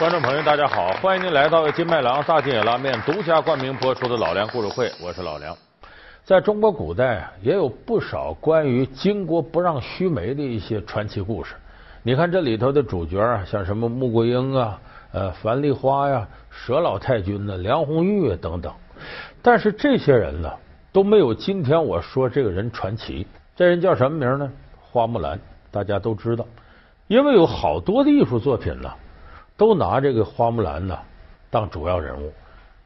观众朋友，大家好，欢迎您来到金麦郎大金野拉面独家冠名播出的《老梁故事会》，我是老梁。在中国古代啊，也有不少关于巾帼不让须眉的一些传奇故事。你看这里头的主角啊，像什么穆桂英啊、呃樊梨花呀、佘老太君呢、梁红玉啊等等。但是这些人呢，都没有今天我说这个人传奇。这人叫什么名呢？花木兰，大家都知道，因为有好多的艺术作品呢。都拿这个花木兰呢当主要人物。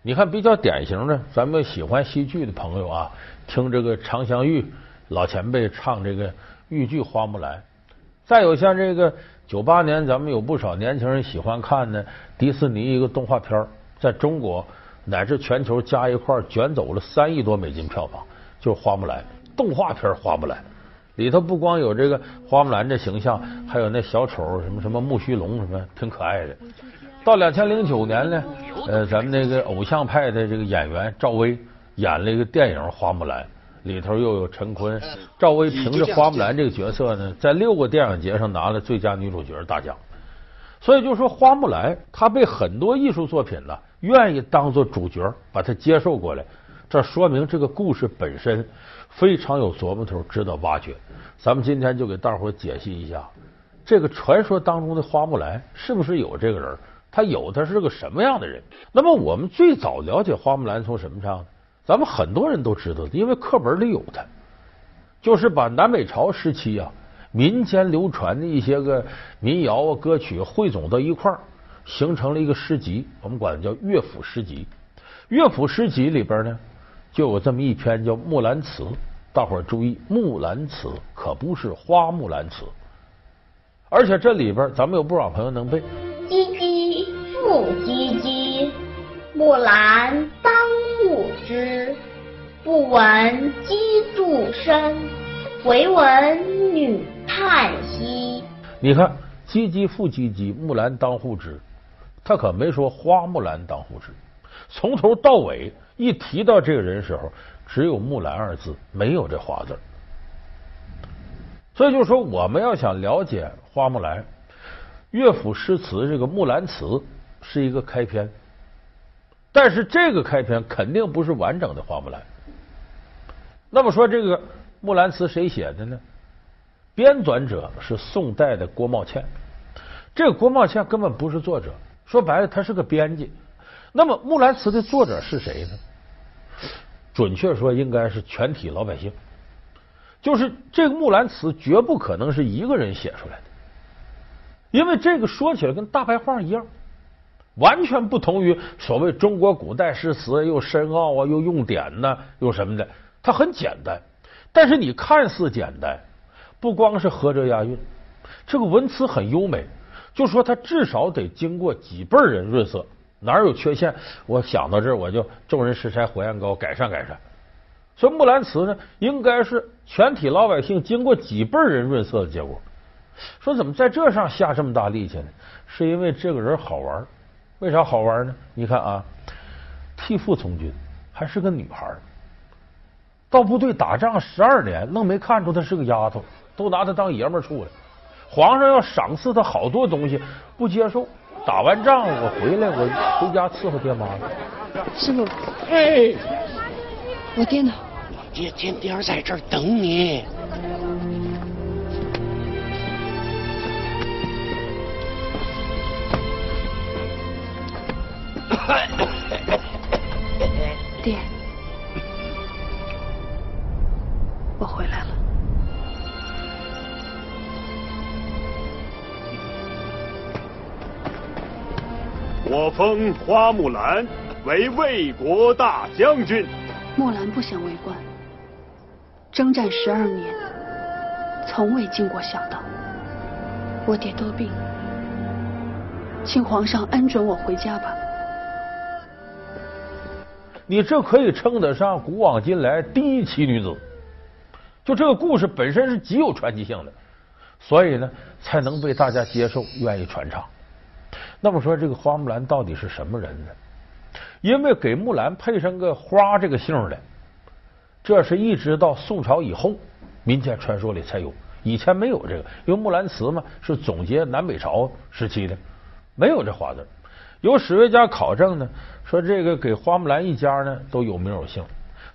你看比较典型的，咱们喜欢戏剧的朋友啊，听这个常香玉老前辈唱这个豫剧《花木兰》。再有像这个九八年，咱们有不少年轻人喜欢看的迪士尼一个动画片，在中国乃至全球加一块卷走了三亿多美金票房，就是《花木兰》动画片《花木兰》。里头不光有这个花木兰这形象，还有那小丑什么什么木须龙什么，挺可爱的。到两千零九年呢，呃，咱们那个偶像派的这个演员赵薇演了一个电影《花木兰》，里头又有陈坤。赵薇凭着花木兰这个角色呢，在六个电影节上拿了最佳女主角大奖。所以就说花木兰，她被很多艺术作品呢愿意当做主角，把她接受过来。这说明这个故事本身。非常有琢磨头，值得挖掘。咱们今天就给大伙解析一下，这个传说当中的花木兰是不是有这个人？他有，他是个什么样的人？那么我们最早了解花木兰从什么上？咱们很多人都知道，因为课本里有他，就是把南北朝时期啊民间流传的一些个民谣啊歌曲汇总到一块儿，形成了一个诗集，我们管它叫乐府诗集。乐府诗集里边呢。就有这么一篇叫《木兰辞》，大伙儿注意，《木兰辞》可不是花木兰辞，而且这里边咱们有不少朋友能背。唧唧复唧唧，木兰当户织。不闻机杼声，惟闻女叹息。你看，唧唧复唧唧，木兰当户织，他可没说花木兰当户织，从头到尾。一提到这个人时候，只有木兰二字，没有这花字。所以就说，我们要想了解花木兰，乐府诗词这个《木兰辞》是一个开篇，但是这个开篇肯定不是完整的花木兰。那么说，这个《木兰辞》谁写的呢？编纂者是宋代的郭茂倩。这个郭茂倩根本不是作者，说白了，他是个编辑。那么《木兰辞》的作者是谁呢？准确说，应该是全体老百姓。就是这个《木兰辞》绝不可能是一个人写出来的，因为这个说起来跟大白话一样，完全不同于所谓中国古代诗词又深奥啊，又用典呢，又什么的。它很简单，但是你看似简单，不光是合辙押韵，这个文词很优美。就说它至少得经过几辈人润色。哪有缺陷？我想到这儿，我就众人拾柴火焰高，改善改善。所以《木兰辞》呢，应该是全体老百姓经过几辈人润色的结果。说怎么在这上下这么大力气呢？是因为这个人好玩。为啥好玩呢？你看啊，替父从军，还是个女孩，到部队打仗十二年，愣没看出她是个丫头，都拿她当爷们儿处了。皇上要赏赐她好多东西，不接受。打完仗我回来，我回家伺候爹妈了。师傅，哎，我爹呢？我爹天天在这儿等你。爹，我回来了。我封花木兰为魏国大将军。木兰不想为官，征战十二年，从未进过小道。我爹多病，请皇上恩准我回家吧。你这可以称得上古往今来第一奇女子。就这个故事本身是极有传奇性的，所以呢，才能被大家接受，愿意传唱。那么说，这个花木兰到底是什么人呢？因为给木兰配上个花这个姓的，这是一直到宋朝以后民间传说里才有，以前没有这个。因为《木兰辞》嘛是总结南北朝时期的，没有这花字。有史学家考证呢，说这个给花木兰一家呢都有名有姓。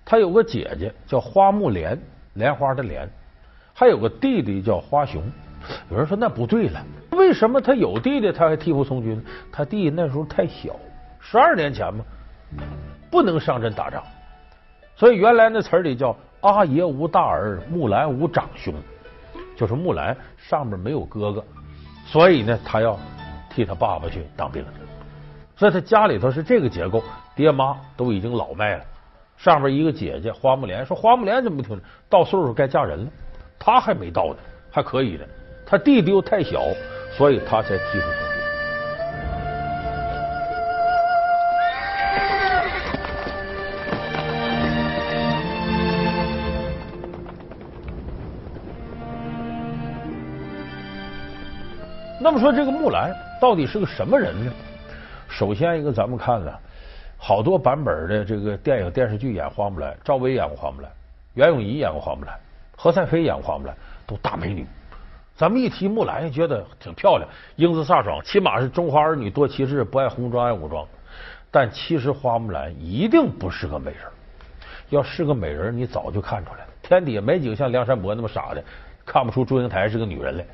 他有个姐姐叫花木莲，莲花的莲，还有个弟弟叫花雄。有人说那不对了，为什么他有弟弟他还替父从军？他弟那时候太小，十二年前嘛，不能上阵打仗。所以原来那词儿里叫阿爷无大儿，木兰无长兄，就是木兰上面没有哥哥，所以呢，他要替他爸爸去当兵。所以他家里头是这个结构，爹妈都已经老迈了，上面一个姐姐花木莲，说花木莲怎么不听？到岁数该嫁人了，他还没到呢，还可以的。他弟弟又太小，所以他才替父从军。那么说，这个木兰到底是个什么人呢？首先一个，咱们看了好多版本的这个电影、电视剧演花木兰，赵薇演过花木兰，袁咏仪演过花木兰，何赛飞演过花木兰，都大美女。咱们一提木兰，觉得挺漂亮，英姿飒爽，起码是中华儿女多奇志，不爱红装爱武装。但其实花木兰一定不是个美人，要是个美人，你早就看出来了。天底下没几个像梁山伯那么傻的，看不出祝英台是个女人来。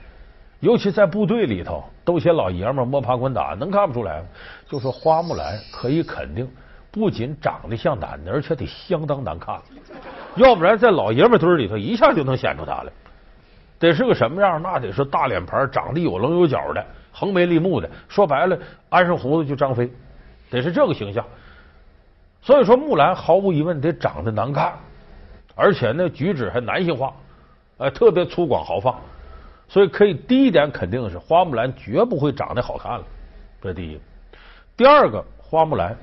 尤其在部队里头，都些老爷们摸爬滚打，能看不出来吗？就说花木兰可以肯定，不仅长得像男的，而且得相当难看。要不然在老爷们堆里头，一下就能显出她来。得是个什么样？那得是大脸盘，长得有棱有角的，横眉立目的。说白了，安上胡子就张飞，得是这个形象。所以说，木兰毫无疑问得长得难看，而且那举止还男性化，哎，特别粗犷豪放。所以可以第一点肯定是，花木兰绝不会长得好看了。这第一。第二个，花木兰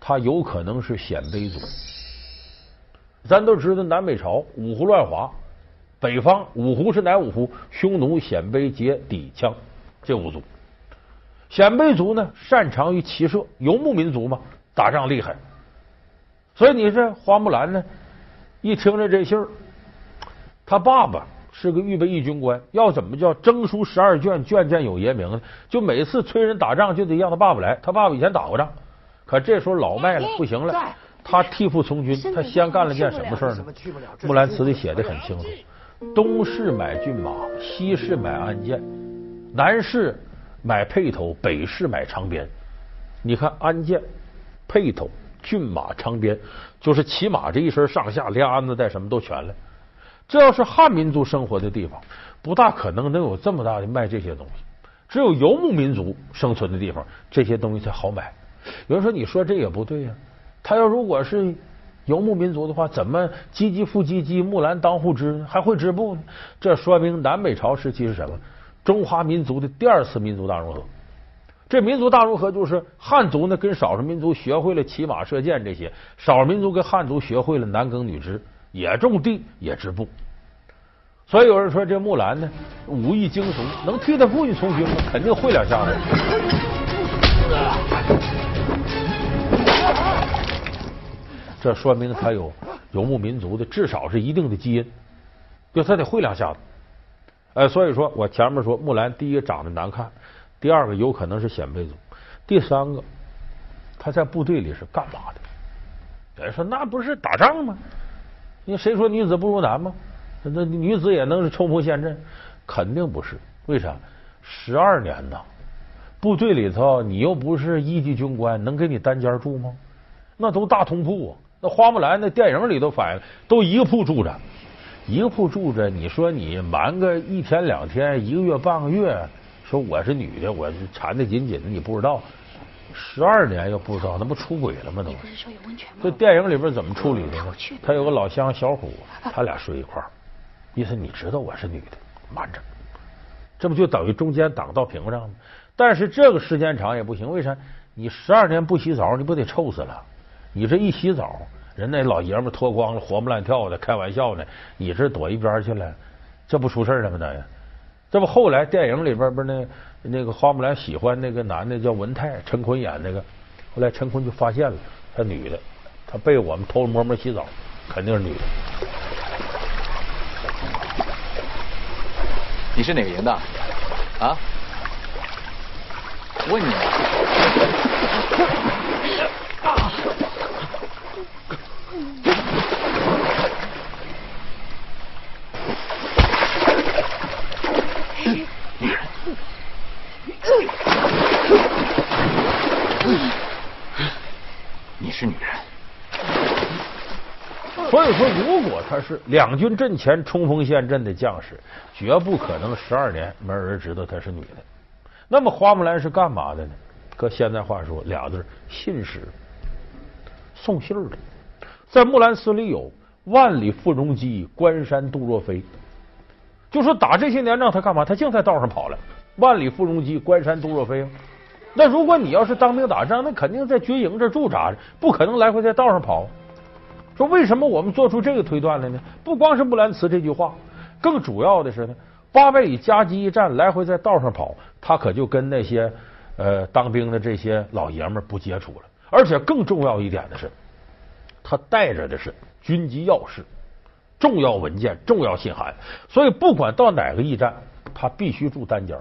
她有可能是鲜卑族。咱都知道南北朝五胡乱华。北方五胡是哪五胡？匈奴、鲜卑、羯、氐、羌，这五族。鲜卑族呢，擅长于骑射，游牧民族嘛，打仗厉害。所以你这花木兰呢，一听着这信儿，他爸爸是个预备役军官，要怎么叫征书十二卷，卷卷有爷名呢？就每次催人打仗，就得让他爸爸来。他爸爸以前打过仗，可这时候老迈了，不行了，他替父从军。他先干了件什么事呢？木兰辞里写的很清楚。东市买骏马，西市买鞍鞯，南市买辔头，北市买长鞭。你看鞍鞯、辔头、骏马、长鞭，就是骑马这一身上下连鞍子带什么都全了。这要是汉民族生活的地方，不大可能能有这么大的卖这些东西。只有游牧民族生存的地方，这些东西才好买。有人说，你说这也不对呀。他要如果是。游牧民族的话，怎么唧唧复唧唧，木兰当户织呢？还会织布呢？这说明南北朝时期是什么？中华民族的第二次民族大融合。这民族大融合就是汉族呢跟少数民族学会了骑马射箭这些，少数民族跟汉族学会了男耕女织，也种地也织布。所以有人说这木兰呢武艺精熟，能替他父亲从军吗？肯定会两下子。这说明他有游牧民族的，至少是一定的基因，就他得会两下子。哎，所以说我前面说木兰，第一个长得难看，第二个有可能是鲜卑族，第三个他在部队里是干嘛的？有人说那不是打仗吗？你谁说女子不如男吗？那女子也能是冲锋陷阵？肯定不是。为啥？十二年呐，部队里头你又不是一级军官，能给你单间住吗？那都大通铺啊！那花木兰那电影里头反映，都一个铺住着，一个铺住着。你说你瞒个一天两天，一个月半个月，说我是女的，我缠的紧紧的，你不知道，十二年又不知道，那不出轨了吗？都。这电影里边怎么处理的呢？他有个老乡小虎，他俩睡一块儿，意思你知道我是女的，瞒着，这不就等于中间挡到屏上吗？但是这个时间长也不行，为啥？你十二年不洗澡，你不得臭死了？你这一洗澡，人那老爷们脱光了，活蹦乱跳的，开玩笑呢。你这躲一边去了，这不出事了吗？那呀，这不后来电影里边不是那那个花木兰喜欢那个男的叫文泰，陈坤演那个。后来陈坤就发现了，他女的，他被我们偷偷摸摸洗澡，肯定是女的。你是哪个营的？啊？问你。你是女人。所以说，如果他是两军阵前冲锋陷阵的将士，绝不可能十二年没人知道她是女的。那么花木兰是干嘛的呢？搁现在话说，俩字信使，送信的。在木兰诗里有“万里赴戎机，关山度若飞”，就说打这些年仗，他干嘛？他净在道上跑了。万里赴戎机，关山度若飞。那如果你要是当兵打仗，那肯定在军营这驻扎着，不可能来回在道上跑。说为什么我们做出这个推断来呢？不光是木兰辞这句话，更主要的是呢，八百里夹击一战，来回在道上跑，他可就跟那些呃当兵的这些老爷们不接触了。而且更重要一点的是，他带着的是军机要事、重要文件、重要信函，所以不管到哪个驿站，他必须住单间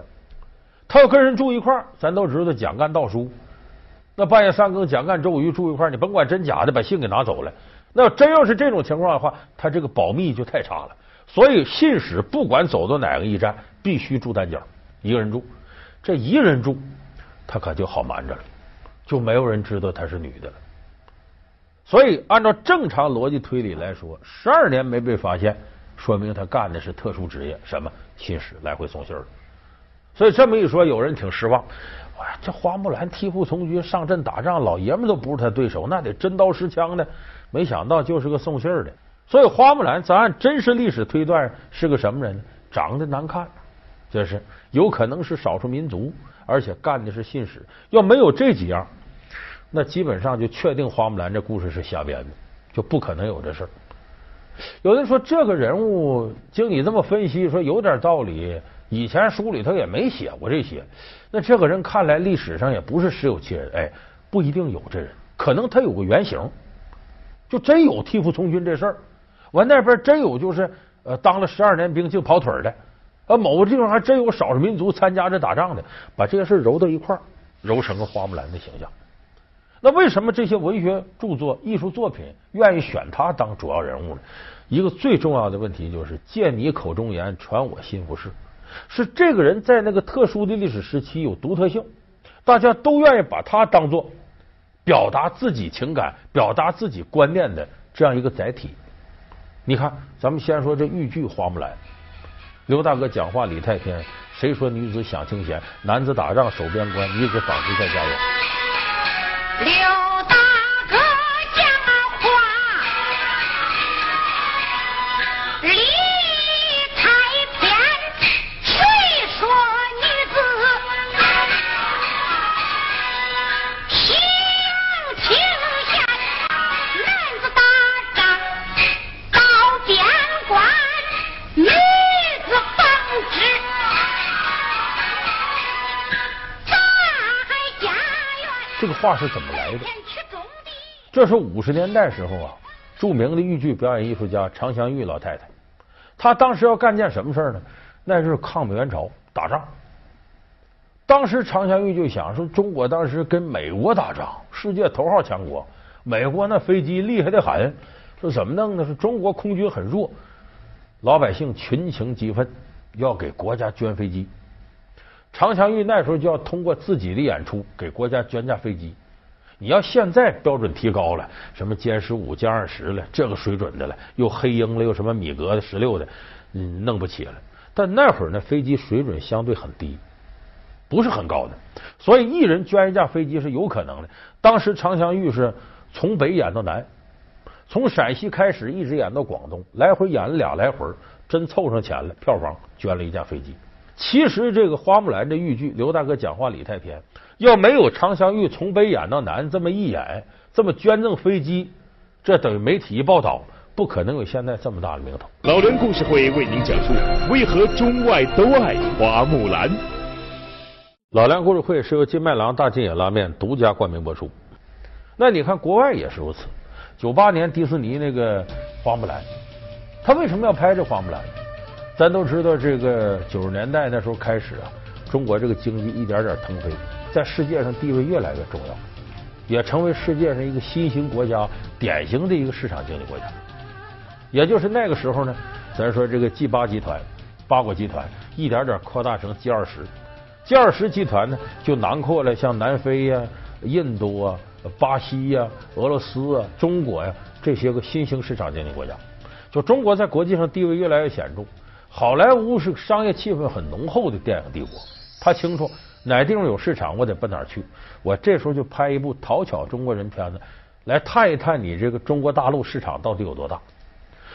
他要跟人住一块，咱都知道蒋干盗书，那半夜三更，蒋干、周瑜住一块，你甭管真假的，把信给拿走了。那真要是这种情况的话，他这个保密就太差了。所以信使不管走到哪个驿站，必须住单间，一个人住。这一个人住，他可就好瞒着了，就没有人知道她是女的了。所以按照正常逻辑推理来说，十二年没被发现，说明他干的是特殊职业，什么信使来回送信儿。所以这么一说，有人挺失望。哇，这花木兰替父从军上阵打仗，老爷们都不是他对手，那得真刀实枪的。没想到就是个送信儿的，所以花木兰咱按真实历史推断是个什么人呢？长得难看，这是有可能是少数民族，而且干的是信使。要没有这几样，那基本上就确定花木兰这故事是瞎编的，就不可能有这事儿。有人说这个人物，经你这么分析，说有点道理。以前书里头也没写过这些，那这个人看来历史上也不是实有其人，哎，不一定有这人，可能他有个原型。就真有替父从军这事儿，完那边真有就是呃当了十二年兵净跑腿的，呃某个地方还真有少数民族参加这打仗的，把这些事揉到一块儿，揉成个花木兰的形象。那为什么这些文学著作、艺术作品愿意选他当主要人物呢？一个最重要的问题就是借你口中言，传我心腹事，是这个人在那个特殊的历史时期有独特性，大家都愿意把他当做。表达自己情感、表达自己观念的这样一个载体。你看，咱们先说这豫剧《花木兰》，刘大哥讲话，李太偏，谁说女子享清闲，男子打仗守边关，女子纺织在家园。话是怎么来的？这是五十年代时候啊，著名的豫剧表演艺术家常香玉老太太，她当时要干件什么事呢？那是抗美援朝打仗。当时常香玉就想说，中国当时跟美国打仗，世界头号强国，美国那飞机厉害的很，说怎么弄呢？是中国空军很弱，老百姓群情激愤，要给国家捐飞机。常香玉那时候就要通过自己的演出给国家捐架飞机。你要现在标准提高了，什么歼十五、歼二十了，这个水准的了，又黑鹰了，又什么米格的十六的，嗯，弄不起了。但那会儿呢飞机水准相对很低，不是很高的，所以一人捐一架飞机是有可能的。当时常香玉是从北演到南，从陕西开始一直演到广东，来回演了俩来回，真凑上钱了，票房捐了一架飞机。其实这个花木兰这豫剧，刘大哥讲话理太偏。要没有常香玉从北演到南这么一演，这么捐赠飞机，这等于媒体一报道，不可能有现在这么大的名头。老梁故事会为您讲述为何中外都爱花木兰。老梁故事会是由金麦郎大金眼拉面独家冠名播出。那你看国外也是如此。九八年迪士尼那个花木兰，他为什么要拍这花木兰？咱都知道，这个九十年代那时候开始啊，中国这个经济一点点腾飞，在世界上地位越来越重要，也成为世界上一个新兴国家，典型的一个市场经济国家。也就是那个时候呢，咱说这个 G 八集团、八国集团一点点扩大成 G 二十，G 二十集团呢就囊括了像南非呀、印度啊、巴西呀、俄罗斯啊、中国呀这些个新兴市场经济国家。就中国在国际上地位越来越显著，好莱坞是商业气氛很浓厚的电影帝国，他清楚哪地方有市场，我得奔哪去。我这时候就拍一部讨巧中国人片子，来探一探你这个中国大陆市场到底有多大。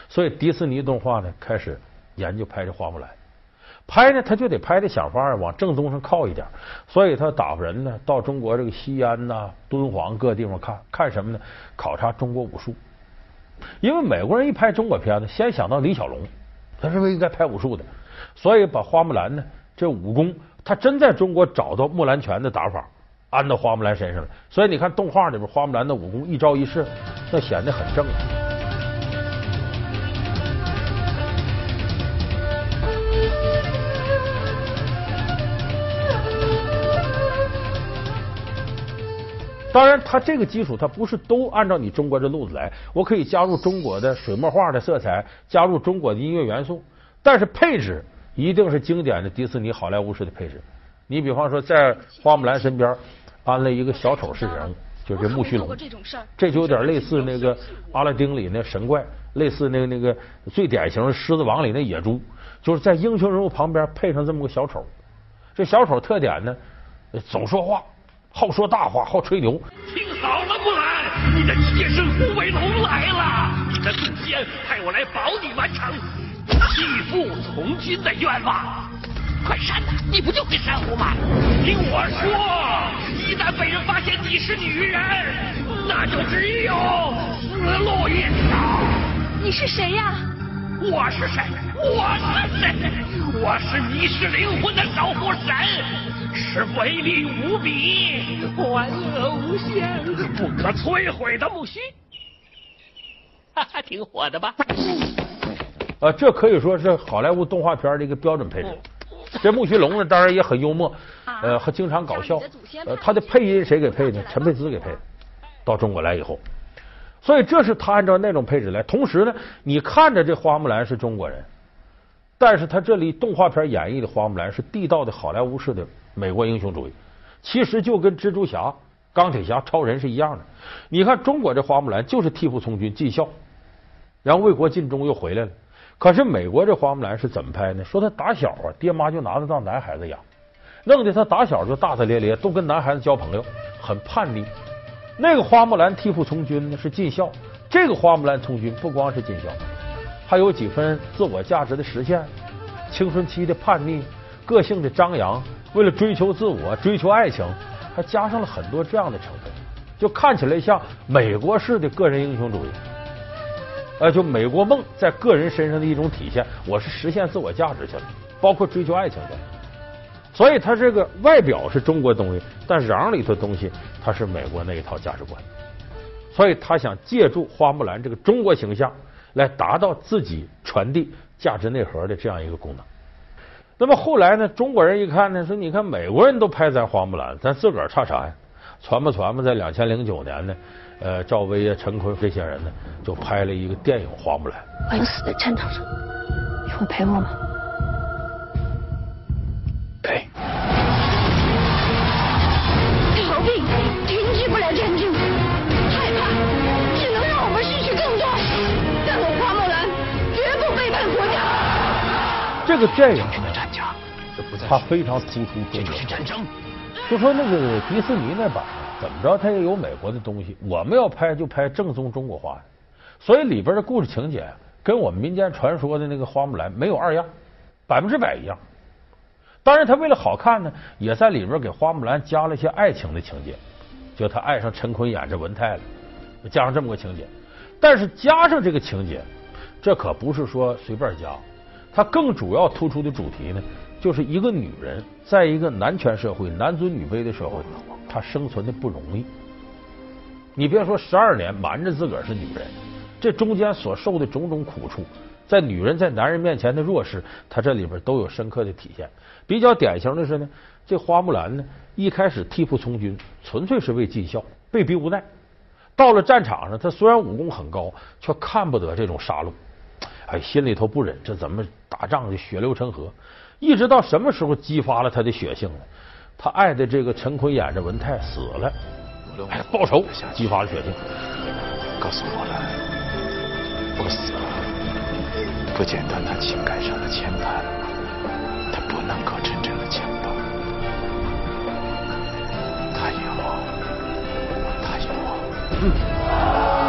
所以迪士尼动画呢开始研究拍这花木兰，拍呢他就得拍的想法往正宗上靠一点，所以他打发人呢到中国这个西安呐、敦煌各地方看看什么呢？考察中国武术。因为美国人一拍中国片子，先想到李小龙，他认为应该拍武术的，所以把花木兰呢这武功，他真在中国找到木兰拳的打法，安到花木兰身上了。所以你看动画里边花木兰的武功一招一式，那显得很正。当然，它这个基础它不是都按照你中国这路子来。我可以加入中国的水墨画的色彩，加入中国的音乐元素，但是配置一定是经典的迪士尼好莱坞式的配置。你比方说，在花木兰身边安了一个小丑式人物，就是木须龙，这就有点类似那个阿拉丁里那神怪，类似那个那个最典型的狮子王里那野猪，就是在英雄人物旁边配上这么个小丑。这小丑特点呢，总说话。好说大话，好吹牛。听好了，木兰，你的妾身胡伟龙来了！你的祖先派我来保你完成弃父从军的愿望。快删呐！你不就会珊瑚吗？听我说，一旦被人发现你是女人，那就只有死路一条。你是谁呀？我是谁？我是谁？我是迷失灵魂的守护神。是威力无比、欢乐无限、不可摧毁的木须，哈哈，挺火的吧？啊，这可以说是好莱坞动画片的一个标准配置。这木须龙呢，当然也很幽默，呃，还经常搞笑。呃，他的配音谁给配的？陈佩斯给配的。到中国来以后，所以这是他按照那种配置来。同时呢，你看着这花木兰是中国人，但是他这里动画片演绎的花木兰是地道的好莱坞式的。美国英雄主义其实就跟蜘蛛侠、钢铁侠、超人是一样的。你看中国这花木兰就是替父从军尽孝，然后为国尽忠又回来了。可是美国这花木兰是怎么拍呢？说他打小啊，爹妈就拿他当男孩子养，弄得他打小就大大咧咧，都跟男孩子交朋友，很叛逆。那个花木兰替父从军呢是尽孝，这个花木兰从军不光是尽孝，还有几分自我价值的实现，青春期的叛逆，个性的张扬。为了追求自我、追求爱情，还加上了很多这样的成分，就看起来像美国式的个人英雄主义，呃，就美国梦在个人身上的一种体现。我是实现自我价值去了，包括追求爱情的。所以他这个外表是中国东西，但瓤里头东西他是美国那一套价值观。所以他想借助花木兰这个中国形象，来达到自己传递价值内核的这样一个功能。那么后来呢？中国人一看呢，说你看美国人都拍咱花木兰，咱自个儿差啥呀？传吧传吧，在两千零九年呢，呃，赵薇啊、陈坤这些人呢，就拍了一个电影《花木兰》。我要死在战场上，你会陪我吗？陪。逃避停止不了战争，害怕只能让我们失去更多。但我花木兰绝不背叛国家。这个电影。他非常突出中国战争，就说那个迪士尼那版怎么着，他也有美国的东西。我们要拍就拍正宗中国话的，所以里边的故事情节跟我们民间传说的那个花木兰没有二样，百分之百一样。当然，他为了好看呢，也在里边给花木兰加了一些爱情的情节，就他爱上陈坤演这文泰了，加上这么个情节。但是加上这个情节，这可不是说随便加，它更主要突出的主题呢。就是一个女人，在一个男权社会、男尊女卑的社会，她生存的不容易。你别说十二年瞒着自个儿是女人，这中间所受的种种苦处，在女人在男人面前的弱势，她这里边都有深刻的体现。比较典型的是呢，这花木兰呢，一开始替父从军，纯粹是为尽孝，被逼无奈。到了战场上，他虽然武功很高，却看不得这种杀戮，哎，心里头不忍，这怎么打仗就血流成河？一直到什么时候激发了他的血性呢？他爱的这个陈坤演的文泰死了，哎，报仇，激发了血性。告诉我了，我死了，不简单他情感上的牵绊，他不能够真正的强大。他有我，他有我。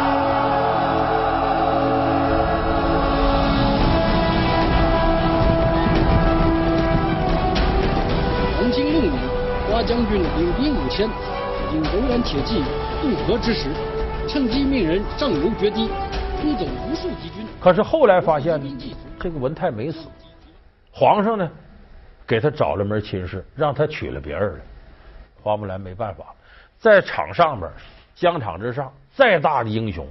将军领兵五千，引柔然铁骑渡河之时，趁机命人上游决堤，突走无数敌军。可是后来发现呢，这个文泰没死，皇上呢给他找了门亲事，让他娶了别人了。花木兰没办法，在场上边疆场之上，再大的英雄，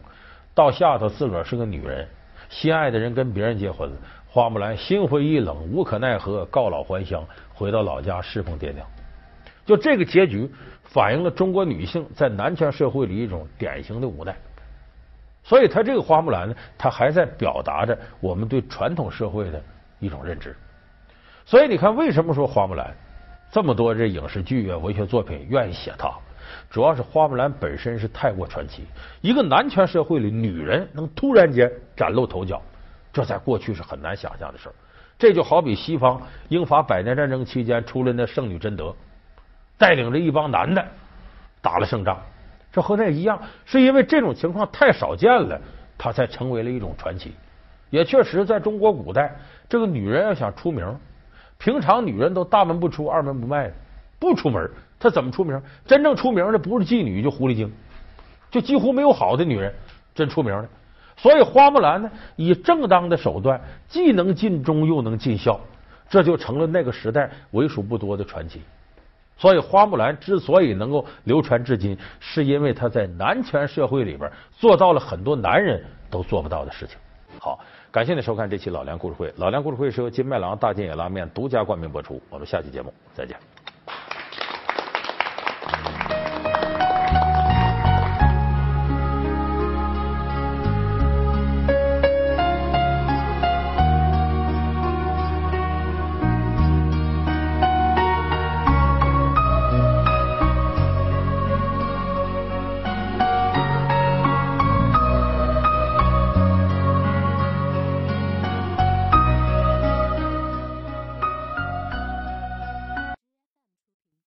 到下头自个儿是个女人，心爱的人跟别人结婚了，花木兰心灰意冷，无可奈何，告老还乡，回到老家侍奉爹娘。就这个结局，反映了中国女性在男权社会里一种典型的无奈。所以，他这个花木兰呢，他还在表达着我们对传统社会的一种认知。所以，你看，为什么说花木兰这么多这影视剧啊、文学作品愿意写她？主要是花木兰本身是太过传奇。一个男权社会里，女人能突然间崭露头角，这在过去是很难想象的事儿。这就好比西方英法百年战争期间出来那圣女贞德，带领着一帮男的打了胜仗。这和那一样，是因为这种情况太少见了，他才成为了一种传奇。也确实，在中国古代，这个女人要想出名，平常女人都大门不出、二门不迈的，不出门，她怎么出名？真正出名的不是妓女，就狐狸精，就几乎没有好的女人真出名的。所以，花木兰呢，以正当的手段，既能尽忠又能尽孝，这就成了那个时代为数不多的传奇。所以，花木兰之所以能够流传至今，是因为她在男权社会里边做到了很多男人都做不到的事情。好，感谢您收看这期老梁故事会。老梁故事会是由金麦郎大金野拉面独家冠名播出。我们下期节目再见。